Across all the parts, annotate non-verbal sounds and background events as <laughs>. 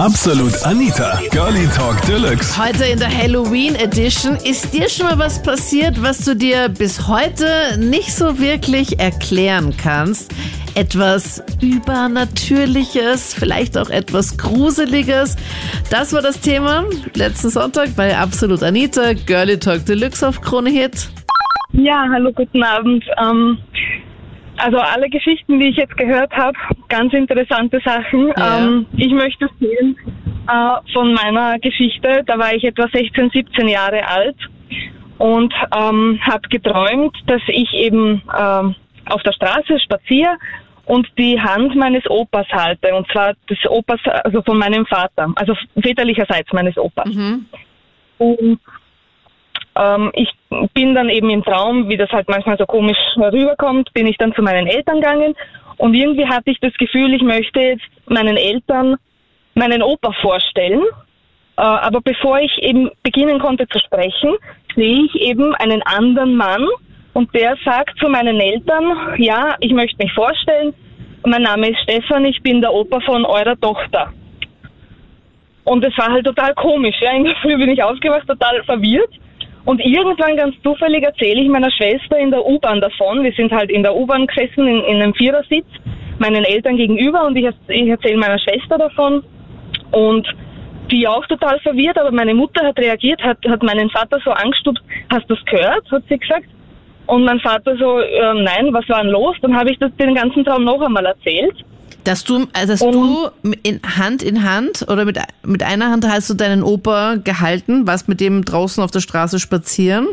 Absolut Anita, Girlie Talk Deluxe. Heute in der Halloween Edition. Ist dir schon mal was passiert, was du dir bis heute nicht so wirklich erklären kannst? Etwas Übernatürliches, vielleicht auch etwas Gruseliges. Das war das Thema letzten Sonntag bei Absolut Anita, Girlie Talk Deluxe auf Krone Hit. Ja, hallo, guten Abend. Ähm, also alle Geschichten, die ich jetzt gehört habe, ganz interessante Sachen. Ja. Ähm, ich möchte erzählen äh, von meiner Geschichte. Da war ich etwa 16, 17 Jahre alt und ähm, habe geträumt, dass ich eben ähm, auf der Straße spaziere und die Hand meines Opas halte. Und zwar des Opas, also von meinem Vater, also väterlicherseits meines Opas. Und ähm, ich bin dann eben im Traum, wie das halt manchmal so komisch rüberkommt, bin ich dann zu meinen Eltern gegangen und irgendwie hatte ich das Gefühl, ich möchte jetzt meinen Eltern meinen Opa vorstellen. Äh, aber bevor ich eben beginnen konnte zu sprechen, sehe ich eben einen anderen Mann und der sagt zu meinen Eltern, ja, ich möchte mich vorstellen, mein Name ist Stefan, ich bin der Opa von eurer Tochter. Und es war halt total komisch. Ja. In der Früh bin ich aufgewacht, total verwirrt. Und irgendwann ganz zufällig erzähle ich meiner Schwester in der U-Bahn davon. Wir sind halt in der U-Bahn gesessen, in, in einem Vierersitz, meinen Eltern gegenüber und ich, ich erzähle meiner Schwester davon. Und die auch total verwirrt, aber meine Mutter hat reagiert, hat, hat meinen Vater so angestupst, hast du das gehört, hat sie gesagt. Und mein Vater so, ähm, nein, was war denn los? Dann habe ich das den ganzen Traum noch einmal erzählt. Dass du, äh, dass Und- du in Hand in Hand oder mit, mit einer Hand hast du deinen Opa gehalten, warst mit dem draußen auf der Straße spazieren.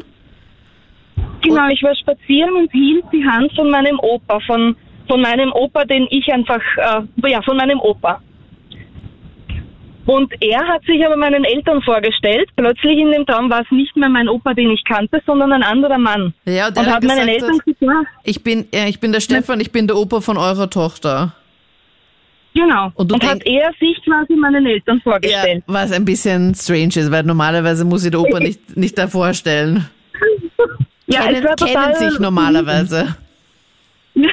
Genau, ich war spazieren und hielt die Hand von meinem Opa, von, von meinem Opa, den ich einfach, äh, ja, von meinem Opa. Und er hat sich aber meinen Eltern vorgestellt. Plötzlich in dem Traum war es nicht mehr mein Opa, den ich kannte, sondern ein anderer Mann. Ja, und der und hat meinen Eltern gesagt, Ich bin, ja, ich bin der Stefan, ich bin der Opa von eurer Tochter. Genau. Und Und, du hat er sich quasi meinen Eltern Ja, vorgestellt. was ein bisschen strange ist, weil normalerweise muss ich der Opa nicht, <laughs> nicht da vorstellen. Ja, kennen, es kennen sich normalerweise. <laughs>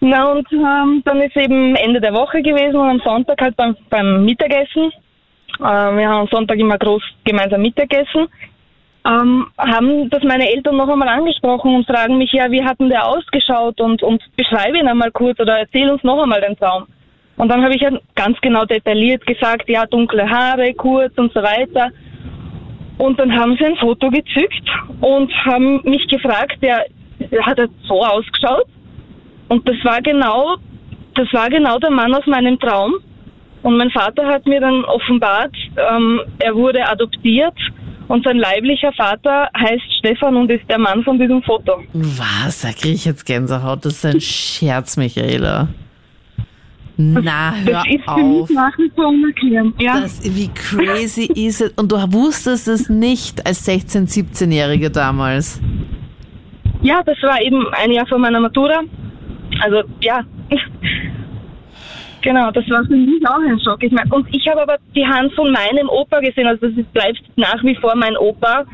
Na und ähm, dann ist eben Ende der Woche gewesen und am Sonntag halt beim, beim Mittagessen. Äh, wir haben am Sonntag immer groß gemeinsam Mittagessen. Ähm, haben das meine Eltern noch einmal angesprochen und fragen mich, ja, wie hat denn der ausgeschaut und, und beschreibe ihn einmal kurz oder erzähl uns noch einmal den Traum. Und dann habe ich ganz genau detailliert gesagt, ja, dunkle Haare, kurz und so weiter. Und dann haben sie ein Foto gezückt und haben mich gefragt, ja, hat er so ausgeschaut? Und das war genau, das war genau der Mann aus meinem Traum. Und mein Vater hat mir dann offenbart, ähm, er wurde adoptiert und sein leiblicher Vater heißt Stefan und ist der Mann von diesem Foto. Was? Da kriege ich jetzt Gänsehaut. Das ist ein Scherz, Michaela. Na, hör das ist für auf. mich nach wie vor unerklärend. Ja, Das, wie crazy ist es? Und du wusstest es nicht als 16-, 17-Jährige damals. ja, das war eben ein Jahr vor meiner Matura. Also ja, genau, das war für mich auch ein Schock. Ich mein, und ich habe aber die Hand von meinem Opa gesehen. Also das bleibt nach wie vor mein Opa,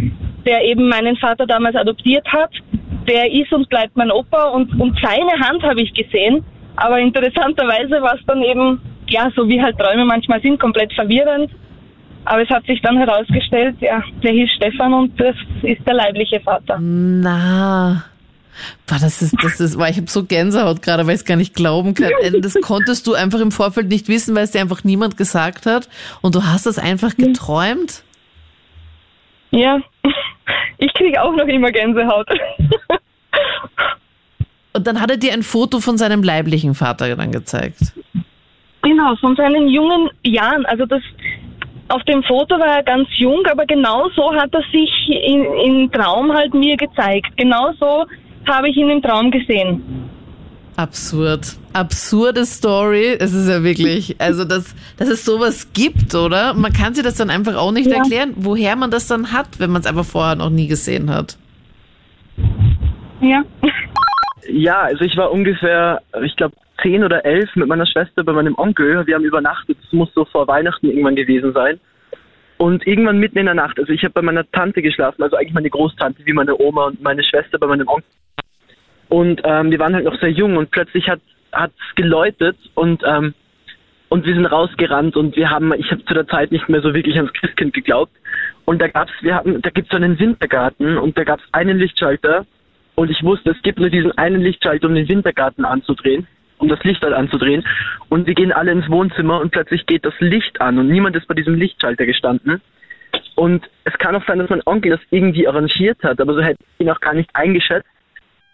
der eben meinen Vater damals adoptiert hat. Der ist und bleibt mein Opa und, und seine Hand habe ich gesehen. Aber interessanterweise war es dann eben, ja, so wie halt Träume manchmal sind, komplett verwirrend. Aber es hat sich dann herausgestellt, ja, der hieß Stefan und das ist der leibliche Vater. Na. Boah, das ist, das ist, boah, ich habe so Gänsehaut gerade, weil ich es gar nicht glauben kann. Äh, Das konntest du einfach im Vorfeld nicht wissen, weil es dir einfach niemand gesagt hat. Und du hast es einfach geträumt. Ja, <laughs> ich kriege auch noch immer Gänsehaut. Und dann hat er dir ein Foto von seinem leiblichen Vater dann gezeigt. genau, von seinen jungen Jahren. Also das auf dem Foto war er ganz jung, aber genau so hat er sich in, im Traum halt mir gezeigt. Genau so habe ich ihn im Traum gesehen. Absurd. Absurde Story. Es ist ja wirklich, also dass, dass es sowas gibt, oder? Man kann sich das dann einfach auch nicht Ja. erklären, woher man das dann hat, wenn man es einfach vorher noch nie gesehen hat. Ja. Ja, also ich war ungefähr, ich glaube, zehn oder elf mit meiner Schwester bei meinem Onkel. Wir haben übernachtet. Das muss so vor Weihnachten irgendwann gewesen sein. Und irgendwann mitten in der Nacht, also ich habe bei meiner Tante geschlafen, also eigentlich meine Großtante, wie meine Oma und meine Schwester bei meinem Onkel. Und ähm, wir waren halt noch sehr jung und plötzlich hat hat's geläutet und ähm, und wir sind rausgerannt und wir haben, ich habe zu der Zeit nicht mehr so wirklich ans Christkind geglaubt. Und da gab's, wir hatten, da gibt's so einen Wintergarten und da gab's einen Lichtschalter und ich wusste, es gibt nur diesen einen Lichtschalter, um den Wintergarten anzudrehen, um das Licht dort anzudrehen. Und wir gehen alle ins Wohnzimmer und plötzlich geht das Licht an und niemand ist bei diesem Lichtschalter gestanden. Und es kann auch sein, dass mein Onkel das irgendwie arrangiert hat, aber so hätte ich ihn auch gar nicht eingeschätzt.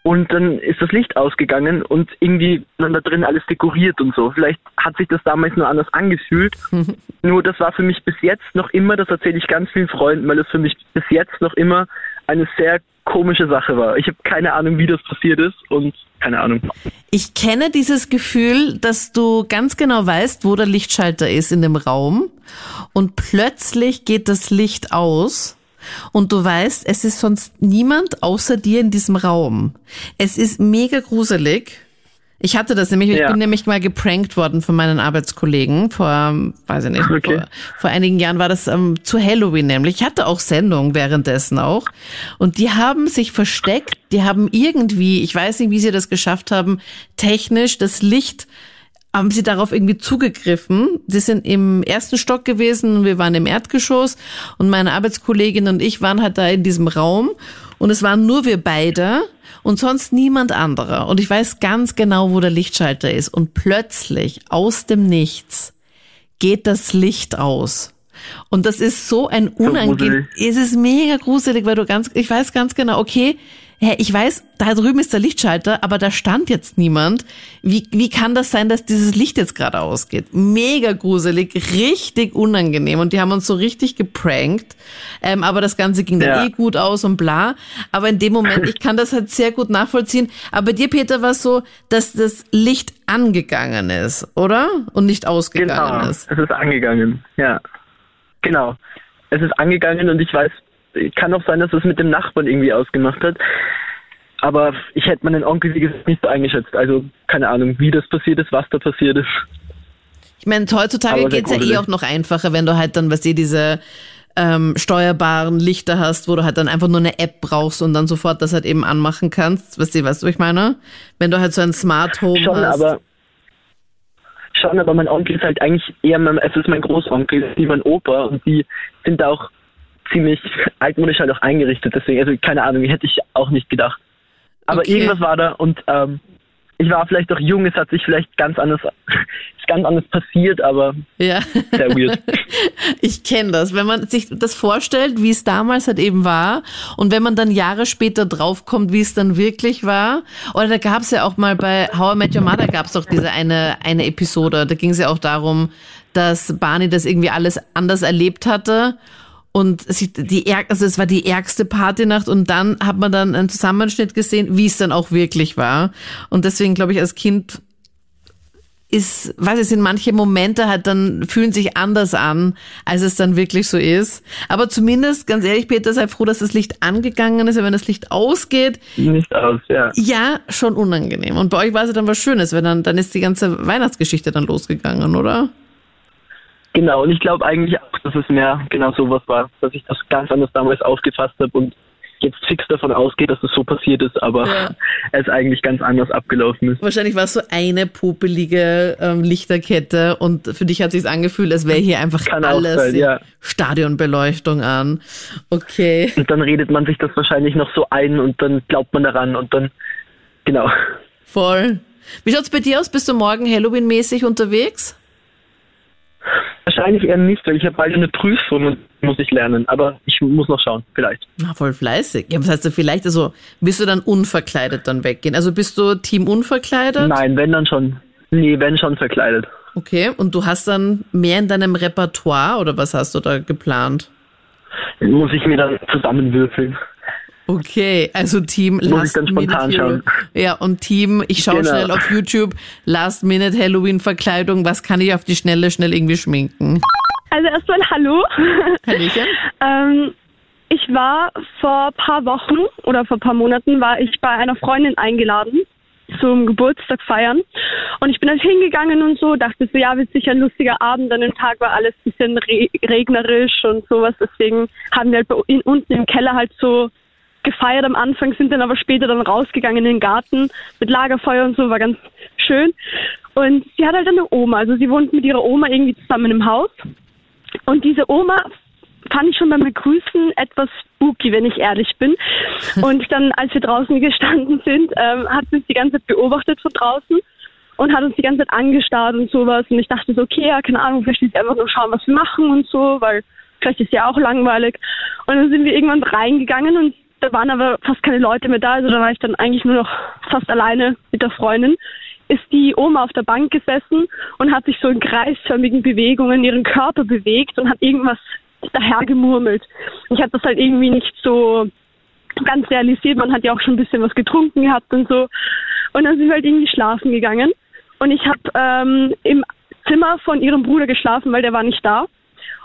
Und dann ist das Licht ausgegangen und irgendwie dann da drin alles dekoriert und so. Vielleicht hat sich das damals nur anders angefühlt. <laughs> nur das war für mich bis jetzt noch immer, das erzähle ich ganz vielen Freunden, weil es für mich bis jetzt noch immer eine sehr komische Sache war. Ich habe keine Ahnung, wie das passiert ist und keine Ahnung. Ich kenne dieses Gefühl, dass du ganz genau weißt, wo der Lichtschalter ist in dem Raum und plötzlich geht das Licht aus und du weißt, es ist sonst niemand außer dir in diesem Raum. Es ist mega gruselig. Ich hatte das nämlich, ja. ich bin nämlich mal geprankt worden von meinen Arbeitskollegen vor, weiß ich nicht, okay. vor, vor, einigen Jahren war das ähm, zu Halloween nämlich. Ich hatte auch Sendung währenddessen auch. Und die haben sich versteckt, die haben irgendwie, ich weiß nicht, wie sie das geschafft haben, technisch das Licht haben sie darauf irgendwie zugegriffen. Sie sind im ersten Stock gewesen wir waren im Erdgeschoss und meine Arbeitskollegin und ich waren halt da in diesem Raum und es waren nur wir beide und sonst niemand anderer. Und ich weiß ganz genau, wo der Lichtschalter ist. Und plötzlich aus dem Nichts geht das Licht aus. Und das ist so ein unangenehm, es ist mega gruselig, weil du ganz, ich weiß ganz genau, okay, hä, ich weiß, da drüben ist der Lichtschalter, aber da stand jetzt niemand. Wie, wie kann das sein, dass dieses Licht jetzt gerade ausgeht? Mega gruselig, richtig unangenehm. Und die haben uns so richtig geprankt. Ähm, aber das Ganze ging dann ja. eh gut aus und bla. Aber in dem Moment, ich kann das halt sehr gut nachvollziehen. Aber bei dir, Peter, war es so, dass das Licht angegangen ist, oder? Und nicht ausgegangen genau, ist. Es ist angegangen, ja. Genau. Es ist angegangen und ich weiß kann auch sein, dass es mit dem Nachbarn irgendwie ausgemacht hat. Aber ich hätte meinen Onkel, wie gesagt, nicht so eingeschätzt. Also keine Ahnung, wie das passiert ist, was da passiert ist. Ich meine, heutzutage geht es ja eh auch noch einfacher, wenn du halt dann, was ihr diese ähm, steuerbaren Lichter hast, wo du halt dann einfach nur eine App brauchst und dann sofort das halt eben anmachen kannst. Weißt du, weißt du, ich meine? Wenn du halt so ein Smart Home schon, hast. Aber, schon, aber mein Onkel ist halt eigentlich eher mein, es ist mein Großonkel, wie mein Opa und die sind auch ziemlich altmodisch halt auch eingerichtet. Deswegen, also keine Ahnung, hätte ich auch nicht gedacht. Aber okay. irgendwas war da und ähm, ich war vielleicht auch jung, es hat sich vielleicht ganz anders, <laughs> ist ganz anders passiert, aber ja. sehr weird. <laughs> Ich kenne das, wenn man sich das vorstellt, wie es damals halt eben war und wenn man dann Jahre später draufkommt, wie es dann wirklich war. Oder da gab es ja auch mal bei How I Met Your Mother gab es doch diese eine, eine Episode, da ging es ja auch darum, dass Barney das irgendwie alles anders erlebt hatte und sie, die, also es war die ärgste Partynacht und dann hat man dann einen Zusammenschnitt gesehen, wie es dann auch wirklich war. Und deswegen glaube ich, als Kind ist, weiß ich, sind manche Momente halt dann fühlen sich anders an, als es dann wirklich so ist. Aber zumindest, ganz ehrlich, Peter, sei froh, dass das Licht angegangen ist, wenn das Licht ausgeht. Nicht aus, ja. Ja, schon unangenehm. Und bei euch war es ja dann was Schönes, weil dann, dann ist die ganze Weihnachtsgeschichte dann losgegangen, oder? Genau, und ich glaube eigentlich auch, dass es mehr genau sowas war, dass ich das ganz anders damals aufgefasst habe und jetzt fix davon ausgeht, dass es so passiert ist, aber ja. <laughs> es eigentlich ganz anders abgelaufen ist. Wahrscheinlich war es so eine popelige ähm, Lichterkette und für dich hat sich angefühlt, als wäre hier einfach Kann alles sein, ja. Stadionbeleuchtung an. Okay. Und dann redet man sich das wahrscheinlich noch so ein und dann glaubt man daran und dann genau. Voll. Wie schaut's bei dir aus? Bist du morgen Halloween-mäßig unterwegs? Wahrscheinlich eher nicht, weil ich habe bald eine Prüfung und muss ich lernen. Aber ich muss noch schauen, vielleicht. Na, voll fleißig. Ja, was heißt du vielleicht? Also, wirst du dann unverkleidet dann weggehen? Also bist du Team unverkleidet? Nein, wenn dann schon. Nee, wenn schon verkleidet. Okay, und du hast dann mehr in deinem Repertoire oder was hast du da geplant? Muss ich mir dann zusammenwürfeln. Okay, also Team Muss Last ich dann spontan Minute schauen. Ja, und Team, ich schaue genau. schnell auf YouTube, Last Minute Halloween Verkleidung, was kann ich auf die Schnelle schnell irgendwie schminken? Also erstmal Hallo. Hallöchen. <laughs> ähm, ich war vor paar Wochen oder vor paar Monaten war ich bei einer Freundin eingeladen zum Geburtstag feiern. Und ich bin dann hingegangen und so, dachte so, ja, wird sicher ein lustiger Abend. An dem Tag war alles ein bisschen re regnerisch und sowas. Deswegen haben wir halt bei, in, unten im Keller halt so gefeiert am Anfang, sind dann aber später dann rausgegangen in den Garten mit Lagerfeuer und so, war ganz schön. Und sie hat halt eine Oma, also sie wohnt mit ihrer Oma irgendwie zusammen im Haus. Und diese Oma fand ich schon beim Begrüßen etwas spooky, wenn ich ehrlich bin. <laughs> Und dann, als wir draußen gestanden sind, ähm, hat sie uns die ganze Zeit beobachtet von draußen und hat uns die ganze Zeit angestarrt und sowas. Und ich dachte so, okay, ja, keine Ahnung, vielleicht will sie einfach nur schauen, was wir machen und so, weil vielleicht ist ja auch langweilig. Und dann sind wir irgendwann reingegangen und da waren aber fast keine Leute mehr da, also da war ich dann eigentlich nur noch fast alleine mit der Freundin. Ist die Oma auf der Bank gesessen und hat sich so in kreisförmigen Bewegungen ihren Körper bewegt und hat irgendwas daher gemurmelt. Ich habe das halt irgendwie nicht so ganz realisiert. Man hat ja auch schon ein bisschen was getrunken gehabt und so. Und dann sind wir halt irgendwie schlafen gegangen. Und ich habe ähm, im Zimmer von ihrem Bruder geschlafen, weil der war nicht da.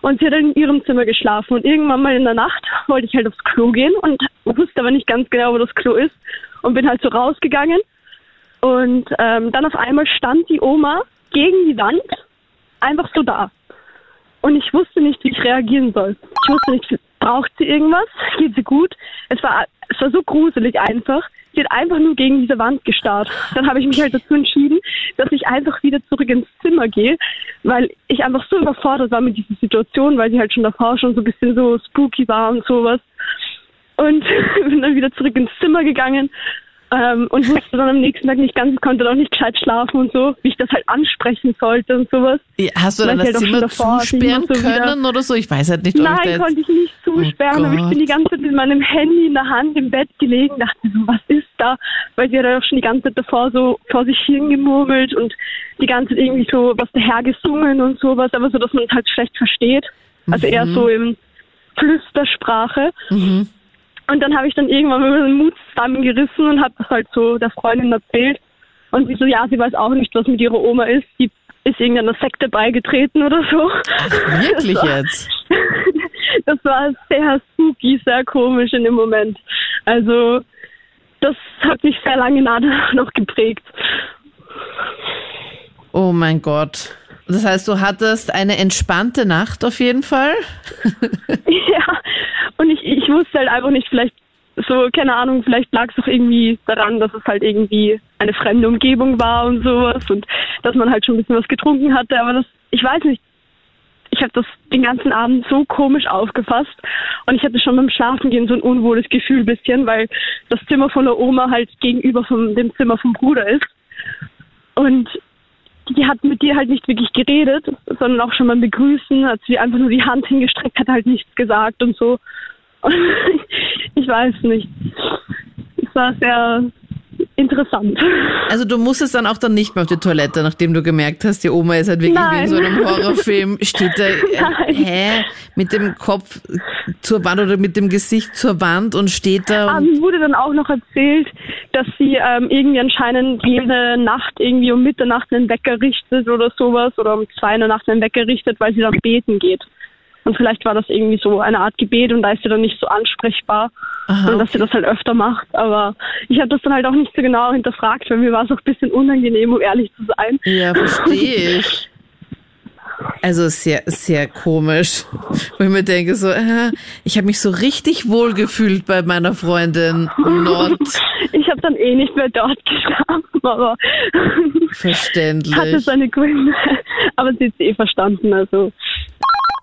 Und sie hat in ihrem Zimmer geschlafen. Und irgendwann mal in der Nacht wollte ich halt aufs Klo gehen und wusste aber nicht ganz genau, wo das Klo ist. Und bin halt so rausgegangen. Und ähm, dann auf einmal stand die Oma gegen die Wand, einfach so da. Und ich wusste nicht, wie ich reagieren soll. Ich wusste nicht, braucht sie irgendwas? <laughs> Geht sie gut? Es war, es war so gruselig einfach. Sie hat einfach nur gegen diese Wand gestarrt. Dann habe ich mich halt dazu entschieden, dass ich einfach wieder zurück ins Zimmer gehe, weil ich einfach so überfordert war mit dieser Situation, weil sie halt schon davor schon so ein bisschen so spooky war und sowas. Und <laughs> bin dann wieder zurück ins Zimmer gegangen ähm, und wusste dann am nächsten Tag nicht ganz, konnte dann auch nicht gescheit schlafen und so, wie ich das halt ansprechen sollte und sowas. Ja, hast du dann das halt Zimmer davor, zusperren so können oder so? Ich weiß halt nicht, ob Nein, ich konnte ich nicht zusperren, oh aber ich bin die ganze Zeit mit meinem Handy in der Hand im Bett gelegen, dachte so, was ist da? Weil sie hat ja auch schon die ganze Zeit davor so vor sich hingemurmelt und die ganze Zeit irgendwie so was daher gesungen und sowas, aber so, dass man es halt schlecht versteht. Also mhm. eher so im Flüstersprache. Mhm. Und dann habe ich dann irgendwann mal den Mut zusammengerissen und habe das halt so der Freundin erzählt. Und sie so, ja, sie weiß auch nicht, was mit ihrer Oma ist. Die ist irgendeiner Sekte beigetreten oder so. Ach, wirklich das war, jetzt? <laughs> Das war sehr spooky, sehr komisch in dem Moment. Also, das hat mich sehr lange noch geprägt. Oh mein Gott. Das heißt, du hattest eine entspannte Nacht auf jeden Fall? <laughs> ja, und ich, ich wusste halt einfach nicht, vielleicht so, keine Ahnung, vielleicht lag es auch irgendwie daran, dass es halt irgendwie eine fremde Umgebung war und sowas und dass man halt schon ein bisschen was getrunken hatte, aber das, ich weiß nicht, ich habe das den ganzen Abend so komisch aufgefasst und ich hatte schon beim Schlafengehen so ein unwohles Gefühl bisschen, weil das Zimmer von der Oma halt gegenüber von dem Zimmer vom Bruder ist und die hat mit dir halt nicht wirklich geredet, sondern auch schon beim Begrüßen, hat sie einfach nur die Hand hingestreckt, hat halt nichts gesagt und so. <laughs> Ich weiß nicht. Es war sehr interessant. Also du musstest dann auch dann nicht mehr auf die Toilette, nachdem du gemerkt hast, die Oma ist halt wirklich Nein. wie in so einem <laughs> Horrorfilm, steht da, äh, hä, mit dem Kopf zur Wand oder mit dem Gesicht zur Wand und steht da. Ah, mir wurde dann auch noch erzählt, dass sie ähm, irgendwie anscheinend jede Nacht irgendwie um Mitternacht einen Wecker richtet oder sowas oder um zwei in der Nacht einen Wecker richtet, weil sie dann beten geht. Und vielleicht war das irgendwie so eine Art Gebet und da ist sie dann nicht so ansprechbar Aha, und dass sie das halt öfter macht. Aber ich habe das dann halt auch nicht so genau hinterfragt, weil mir war es auch ein bisschen unangenehm, um ehrlich zu sein. Ja, <laughs> verstehe ich. Also sehr, sehr komisch. Wo ich mir denke, so, äh, ich habe mich so richtig wohl gefühlt bei meiner Freundin Nord. <laughs> Ich habe dann eh nicht mehr dort geschlafen, aber <laughs> verständlich. Hatte seine Gründe, aber sie hat eh verstanden, also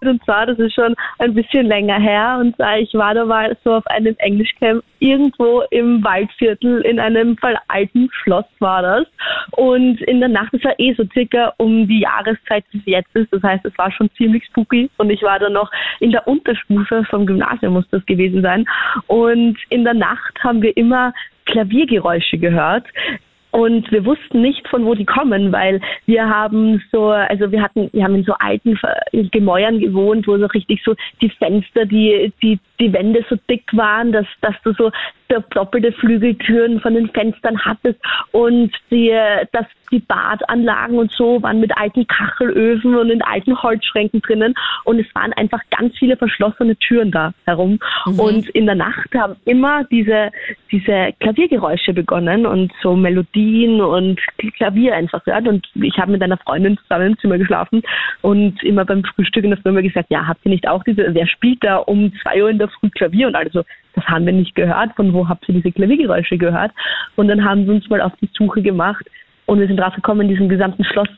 und zwar, das ist schon ein bisschen länger her. Und zwar, ich war da mal so auf einem Englischcamp irgendwo im Waldviertel in einem alten Schloss war das. Und in der Nacht, es war eh so circa um die Jahreszeit, wie es jetzt ist. Das heißt, es war schon ziemlich spooky. Und ich war da noch in der Unterstufe vom Gymnasium, muss das gewesen sein. Und in der Nacht haben wir immer Klaviergeräusche gehört. Und wir wussten nicht, von wo die kommen, weil wir haben so, also wir hatten, wir haben in so alten Gemäuern gewohnt, wo so richtig so die Fenster, die, die, die Wände so dick waren, dass, dass du so doppelte Flügeltüren von den Fenstern hattest. Und die, dass die Badanlagen und so waren mit alten Kachelöfen und in alten Holzschränken drinnen. Und es waren einfach ganz viele verschlossene Türen da herum. Mhm. und in der Nacht haben immer diese diese Klaviergeräusche begonnen und so Melodien und Klavier einfach gehört. Und ich habe mit einer Freundin zusammen im Zimmer geschlafen und immer beim Frühstück in der Firma gesagt, ja, habt ihr nicht auch diese, wer spielt da um zwei Uhr in der Früh Klavier? Und also das haben wir nicht gehört, von wo habt ihr diese Klaviergeräusche gehört? Und dann haben wir uns mal auf die Suche gemacht Und wir sind drauf gekommen, in diesem gesamten Schloss.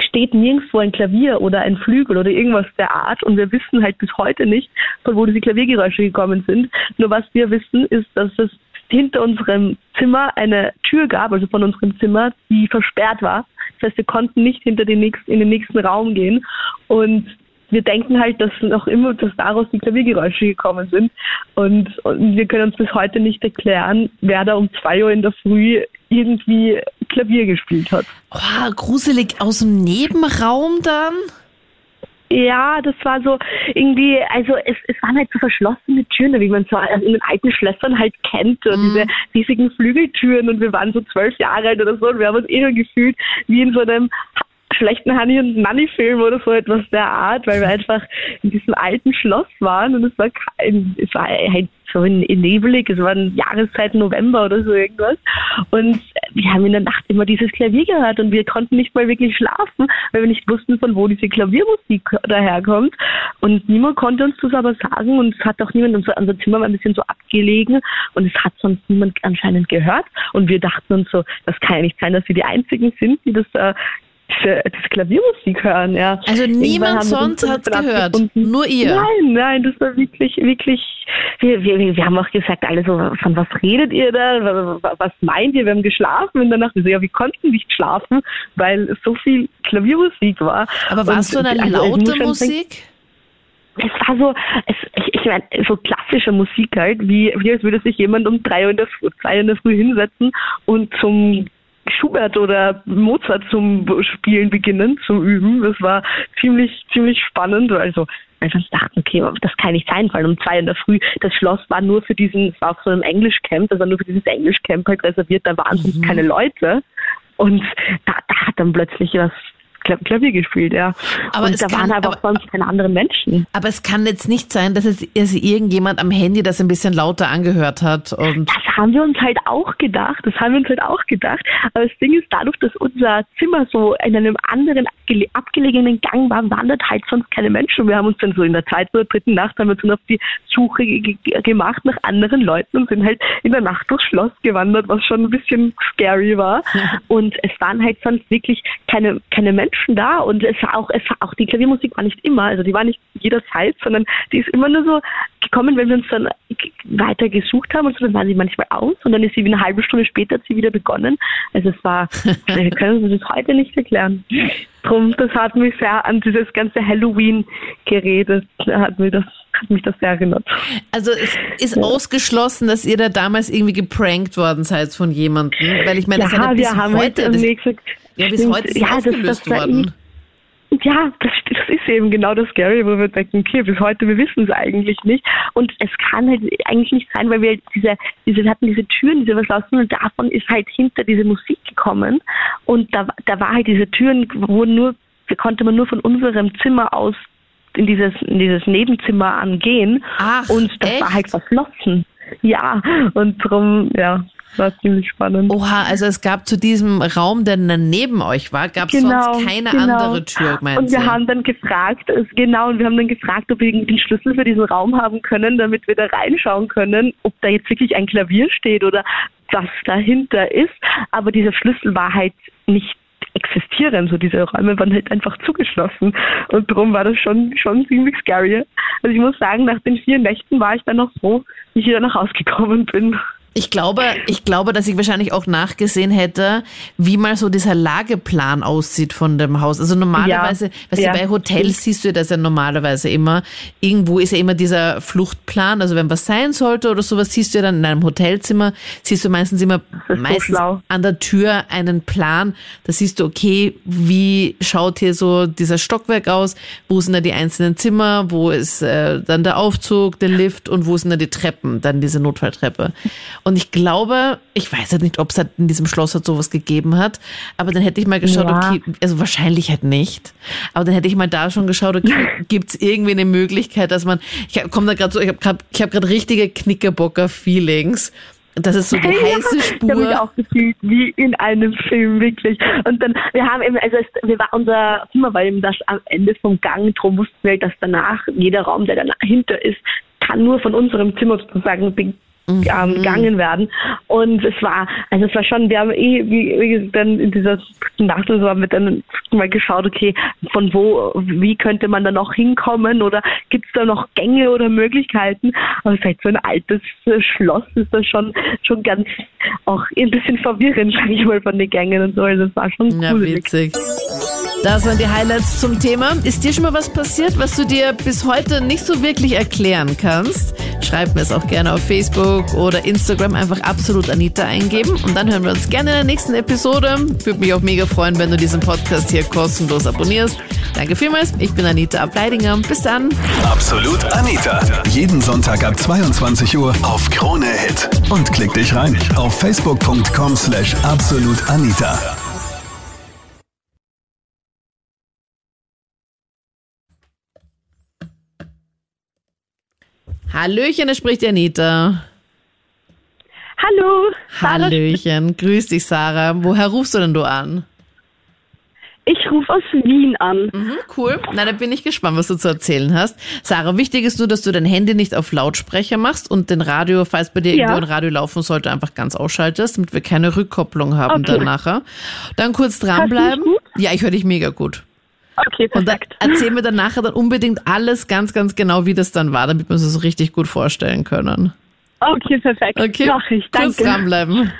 Steht nirgendwo ein Klavier oder ein Flügel oder irgendwas der Art. Und wir wissen halt bis heute nicht, von wo diese Klaviergeräusche gekommen sind. Nur was wir wissen, ist, dass es hinter unserem Zimmer eine Tür gab, also von unserem Zimmer, die versperrt war. Das heißt, wir konnten nicht hinter den nächsten, in den nächsten Raum gehen und wir denken halt, dass noch immer, dass daraus die Klaviergeräusche gekommen sind. Und, und wir können uns bis heute nicht erklären, wer da um zwei Uhr in der Früh irgendwie Klavier gespielt hat. Oh, gruselig aus dem Nebenraum dann? Ja, das war so irgendwie, also es, es waren halt so verschlossene Türen, wie man so in den alten Schlössern halt kennt, und diese riesigen Flügeltüren und wir waren so zwölf Jahre alt oder so und wir haben uns eher gefühlt wie in so einem schlechten Honey und Nanny Film oder so etwas der Art, weil wir <laughs> einfach in diesem alten Schloss waren und es war kein, es war halt so nebelig, es waren Jahreszeiten November oder so irgendwas. Und wir haben in der Nacht immer dieses Klavier gehört und wir konnten nicht mal wirklich schlafen, weil wir nicht wussten, von wo diese Klaviermusik daherkommt. Und niemand konnte uns das aber sagen und es hat auch niemand, unser, unser Zimmer war ein bisschen so abgelegen und es hat sonst niemand anscheinend gehört. Und wir dachten uns so, das kann ja nicht sein, dass wir die Einzigen sind, die das äh, diese Klaviermusik hören, ja. Also niemand sonst hat es gehört, nur ihr. Nein, nein, das war wirklich, wirklich, wir, wir, wir haben auch gesagt, alle so, von was redet ihr da, was meint ihr, wir haben geschlafen in der Nacht. Wir so, ja, wir konnten nicht schlafen, weil so viel Klaviermusik war. Aber war es so eine also, laute Musik? es war so, es, ich, ich meine, so klassische Musik halt, wie, wie als würde sich jemand um drei Uhr in der Früh, drei Uhr in der Früh hinsetzen und zum Schubert oder Mozart zum Spielen beginnen, zum Üben. Das war ziemlich, ziemlich spannend. Also einfach dachten, okay, das kann nicht sein, weil um zwei in der Früh, das Schloss war nur für diesen, es war auf so einem Englischcamp, das war nur für dieses Englischcamp halt reserviert, da waren mhm. keine Leute. Und da, da hat dann plötzlich was Klavier gespielt, ja. Aber und da kann, waren aber auch sonst keine anderen Menschen. Aber es kann jetzt nicht sein, dass es dass irgendjemand am Handy das ein bisschen lauter angehört hat. Und das haben wir uns halt auch gedacht. Das haben wir uns halt auch gedacht. Aber das Ding ist, dadurch, dass unser Zimmer so in einem anderen abgelegenen Gang war, waren dort halt sonst keine Menschen. Wir haben uns dann so in der zweiten oder dritten Nacht haben wir dann auf die Suche gemacht nach anderen Leuten und sind halt in der Nacht durchs Schloss gewandert, was schon ein bisschen scary war. <laughs> Und es waren halt sonst wirklich keine, keine Menschen Menschen da und es war auch, es war auch die Klaviermusik war nicht immer, also die war nicht jederzeit, sondern die ist immer nur so gekommen, wenn wir uns dann weiter gesucht haben und so, dann waren sie manchmal aus und dann ist sie wie eine halbe Stunde später hat sie wieder begonnen. Also es war, <laughs> wir können uns das heute nicht erklären. Drum, das hat mich sehr an dieses ganze Halloween geredet, hat mir das hat mich das sehr erinnert. Also es ist ja. ausgeschlossen, dass ihr da damals irgendwie geprankt worden seid von jemandem, weil ich meine, ja, das ist ja wir haben heute, halt das, nächsten, ja, bis heute ist ja, aufgelöst das, das worden. Ja, das, das, ist eben genau das Scary, wo wir denken, okay, bis heute, wir wissen es eigentlich nicht. Und es kann halt eigentlich nicht sein, weil wir diese, diese, wir hatten diese Türen, diese verschlossenen, und davon ist halt hinter diese Musik gekommen. Und da, da war halt diese Türen, wo nur, konnte man nur von unserem Zimmer aus in dieses, in dieses Nebenzimmer angehen. Ach, und das echt? war halt verschlossen. Ja, und drum, ja, war ziemlich spannend. Oha, also es gab zu diesem Raum, der neben euch war, gab es Genau, sonst keine genau. andere Tür, meinst Und wir du? haben dann gefragt, es- genau, und wir haben dann gefragt, ob wir den Schlüssel für diesen Raum haben können, damit wir da reinschauen können, ob da jetzt wirklich ein Klavier steht oder was dahinter ist. Aber dieser Schlüssel war halt nicht existieren, so diese Räume waren halt einfach zugeschlossen und darum war das schon schon ziemlich scary. Also ich muss sagen, nach den vier Nächten war ich dann noch froh, wie ich wieder nach Hause gekommen bin. Ich glaube, ich glaube, dass ich wahrscheinlich auch nachgesehen hätte, wie mal so dieser Lageplan aussieht von dem Haus. Also normalerweise, weißt ja, du, bei Hotels siehst du das ja normalerweise immer. Irgendwo ist ja immer dieser Fluchtplan. Also wenn was sein sollte oder sowas, siehst du ja dann in einem Hotelzimmer, siehst du meistens immer ist so meistens schlau. an der Tür einen Plan. Da siehst du, okay, wie schaut hier so dieser Stockwerk aus? Wo sind da die einzelnen Zimmer? Wo ist äh, dann der Aufzug, der Lift und wo sind da die Treppen? Dann diese Notfalltreppe. Und ich glaube, ich weiß halt nicht, ob es halt in diesem Schloss halt sowas gegeben hat, aber dann hätte ich mal geschaut, Ja. okay, also wahrscheinlich halt nicht, aber dann hätte ich mal da schon geschaut, okay, <laughs> gibt es irgendwie eine Möglichkeit, dass man, ich komme da gerade so, ich habe gerade ich hab gerade richtige Knickerbocker-Feelings. Das ist so die <laughs> heiße Ich habe mich Spur. auch gefühlt wie in einem Film, wirklich. Und dann, wir haben eben, also es, wir war, unser Zimmer war eben das am Ende vom Gang, drum wussten wir, dass danach jeder Raum, der dahinter ist, kann nur von unserem Zimmer sozusagen be ähm, gegangen werden. Und es war, also es war schon, wir haben eh, wie, wie dann in dieser Nacht so haben wir dann mal geschaut, okay, von wo, wie könnte man da noch hinkommen oder gibt es da noch Gänge oder Möglichkeiten? Aber vielleicht so ein altes äh, Schloss ist das schon, schon ganz auch ein bisschen verwirrend, sag ich mal, von den Gängen und so. Also es war schon Ja, cool. witzig. Das waren die Highlights zum Thema. Ist dir schon mal was passiert, was du dir bis heute nicht so wirklich erklären kannst? Schreib mir es auch gerne auf Facebook oder Instagram einfach absolut Anita eingeben und dann hören wir uns gerne in der nächsten Episode. Würde mich auch mega freuen, wenn du diesen Podcast hier kostenlos abonnierst. Danke vielmals. Ich bin Anita Ableidinger. Bis dann. Absolut Anita. Jeden Sonntag ab 22 Uhr auf Krone Hit. Und klick dich rein auf facebook.com slash absolutanita. Hallöchen, da spricht Anita. Hallo. Hallöchen. Grüß dich, Sarah. Woher rufst du denn du an? Ich rufe aus Wien an. Mhm, cool. Na, da bin ich gespannt, was du zu erzählen hast. Sarah, wichtig ist nur, dass du dein Handy nicht auf Lautsprecher machst und den Radio, falls bei dir Ja. irgendwo ein Radio laufen sollte, einfach ganz ausschaltest, damit wir keine Rückkopplung haben Okay. dann nachher. Dann kurz dranbleiben. gut? Ja, ich höre dich mega gut. Okay, Und perfekt. erzähl mir dann nachher dann unbedingt alles ganz, ganz genau, wie das dann war, damit wir uns das so richtig gut vorstellen können. Okay, perfekt. Okay? Mach ich. Kurz Danke. dranbleiben.